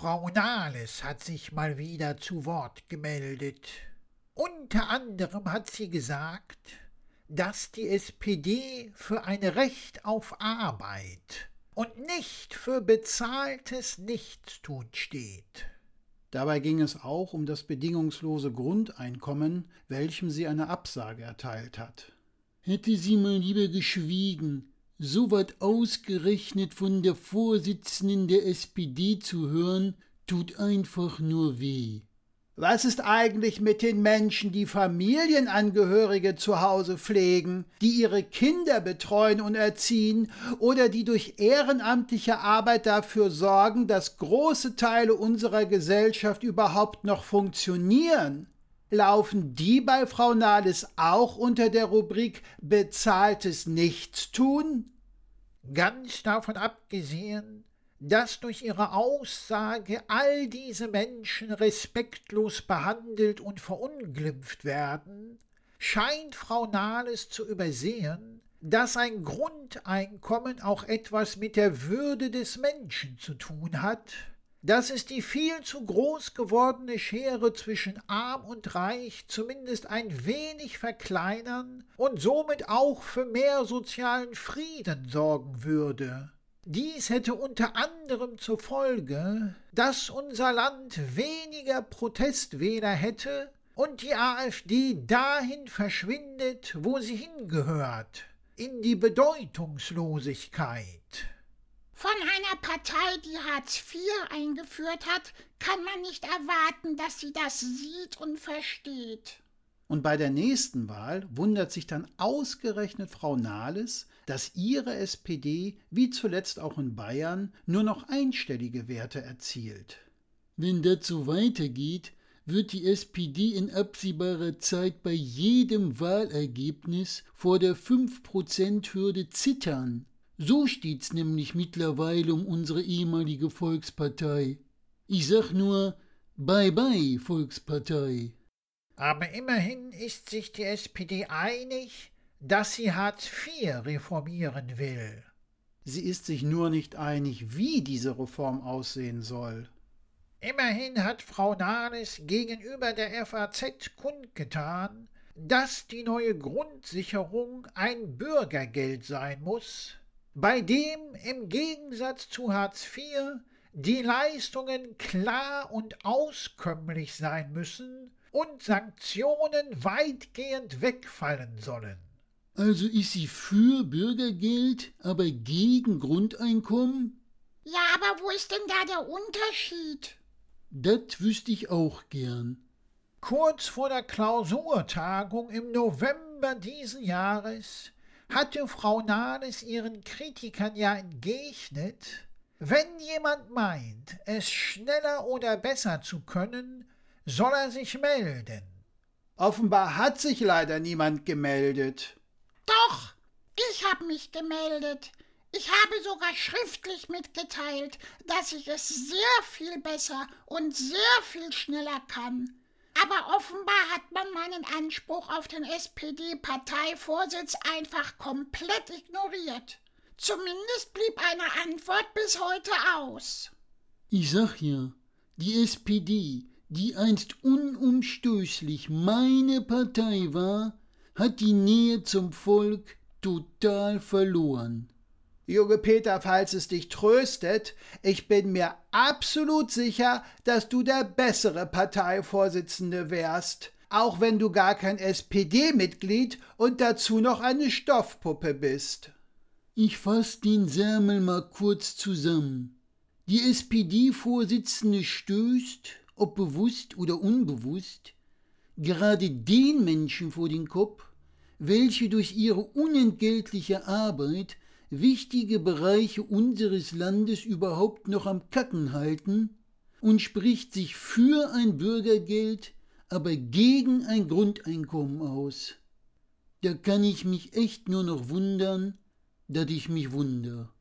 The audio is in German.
Frau Nahles hat sich mal wieder zu Wort gemeldet. Unter anderem hat sie gesagt, dass die SPD für ein Recht auf Arbeit und nicht für bezahltes Nichtstun steht. Dabei ging es auch um das bedingungslose Grundeinkommen, welchem sie eine Absage erteilt hat. Hätte sie mal lieber geschwiegen, so wat ausgerechnet von der Vorsitzenden der SPD zu hören, tut einfach nur weh. Was ist eigentlich mit den Menschen, die Familienangehörige zu Hause pflegen, die ihre Kinder betreuen und erziehen oder die durch ehrenamtliche Arbeit dafür sorgen, dass große Teile unserer Gesellschaft überhaupt noch funktionieren? Laufen die bei Frau Nahles auch unter der Rubrik bezahltes Nichtstun? Ganz davon abgesehen, dass durch ihre Aussage all diese Menschen respektlos behandelt und verunglimpft werden, scheint Frau Nahles zu übersehen, dass ein Grundeinkommen auch etwas mit der Würde des Menschen zu tun hat, dass es die viel zu groß gewordene Schere zwischen arm und reich zumindest ein wenig verkleinern und somit auch für mehr sozialen Frieden sorgen würde. Dies hätte unter anderem zur Folge, dass unser Land weniger Protestwähler hätte und die AfD dahin verschwindet, wo sie hingehört, in die Bedeutungslosigkeit. Von einer Partei, die Hartz IV eingeführt hat, kann man nicht erwarten, dass sie das sieht und versteht. Und bei der nächsten Wahl wundert sich dann ausgerechnet Frau Nahles, dass ihre SPD, wie zuletzt auch in Bayern, nur noch einstellige Werte erzielt. Wenn das so weitergeht, wird die SPD in absehbarer Zeit bei jedem Wahlergebnis vor der 5%-Hürde zittern. So steht's nämlich mittlerweile um unsere ehemalige Volkspartei. Ich sag nur, bye bye, Volkspartei. Aber immerhin ist sich die SPD einig, dass sie Hartz IV reformieren will. Sie ist sich nur nicht einig, wie diese Reform aussehen soll. Immerhin hat Frau Nahles gegenüber der FAZ kundgetan, dass die neue Grundsicherung ein Bürgergeld sein muss, bei dem im Gegensatz zu Hartz IV die Leistungen klar und auskömmlich sein müssen und Sanktionen weitgehend wegfallen sollen. Also ist sie für Bürgergeld, aber gegen Grundeinkommen? Ja, aber wo ist denn da der Unterschied? Das wüsste ich auch gern. Kurz vor der Klausurtagung im November diesen Jahres hatte Frau Nahles ihren Kritikern ja entgegnet, wenn jemand meint, es schneller oder besser zu können, soll er sich melden. Offenbar hat sich leider niemand gemeldet. Doch, ich habe mich gemeldet. Ich habe sogar schriftlich mitgeteilt, dass ich es sehr viel besser und sehr viel schneller kann. Aber offenbar hat man meinen Anspruch auf den SPD-Parteivorsitz einfach komplett ignoriert. Zumindest blieb eine Antwort bis heute aus. Ich sag ja, die SPD die einst unumstößlich meine Partei war, hat die Nähe zum Volk total verloren. Junge Peter, falls es dich tröstet, ich bin mir absolut sicher, dass du der bessere Parteivorsitzende wärst, auch wenn du gar kein SPD-Mitglied und dazu noch eine Stoffpuppe bist. Ich fass den Särmel mal kurz zusammen. Die SPD-Vorsitzende stößt, ob bewusst oder unbewusst, gerade den Menschen vor den Kopf, welche durch ihre unentgeltliche Arbeit wichtige Bereiche unseres Landes überhaupt noch am Kacken halten und spricht sich für ein Bürgergeld, aber gegen ein Grundeinkommen aus. Da kann ich mich echt nur noch wundern, dass ich mich wunder.